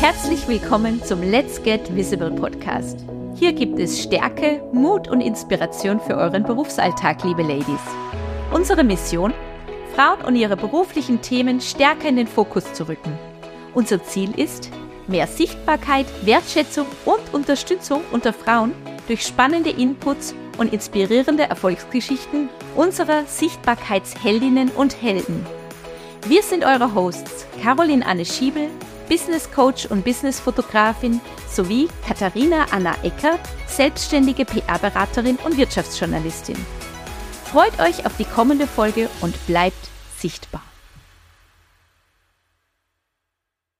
Herzlich willkommen zum Let's Get Visible Podcast. Hier gibt es Stärke, Mut und Inspiration für euren Berufsalltag, liebe Ladies. Unsere Mission? Frauen und ihre beruflichen Themen stärker in den Fokus zu rücken. Unser Ziel ist, mehr Sichtbarkeit, Wertschätzung und Unterstützung unter Frauen durch spannende Inputs und inspirierende Erfolgsgeschichten unserer Sichtbarkeitsheldinnen und Helden. Wir sind eure Hosts Caroline Anne Schiebel, Business Coach und Business Fotografin sowie Katharina Anna Eckert, selbstständige PR-Beraterin und Wirtschaftsjournalistin. Freut euch auf die kommende Folge und bleibt sichtbar.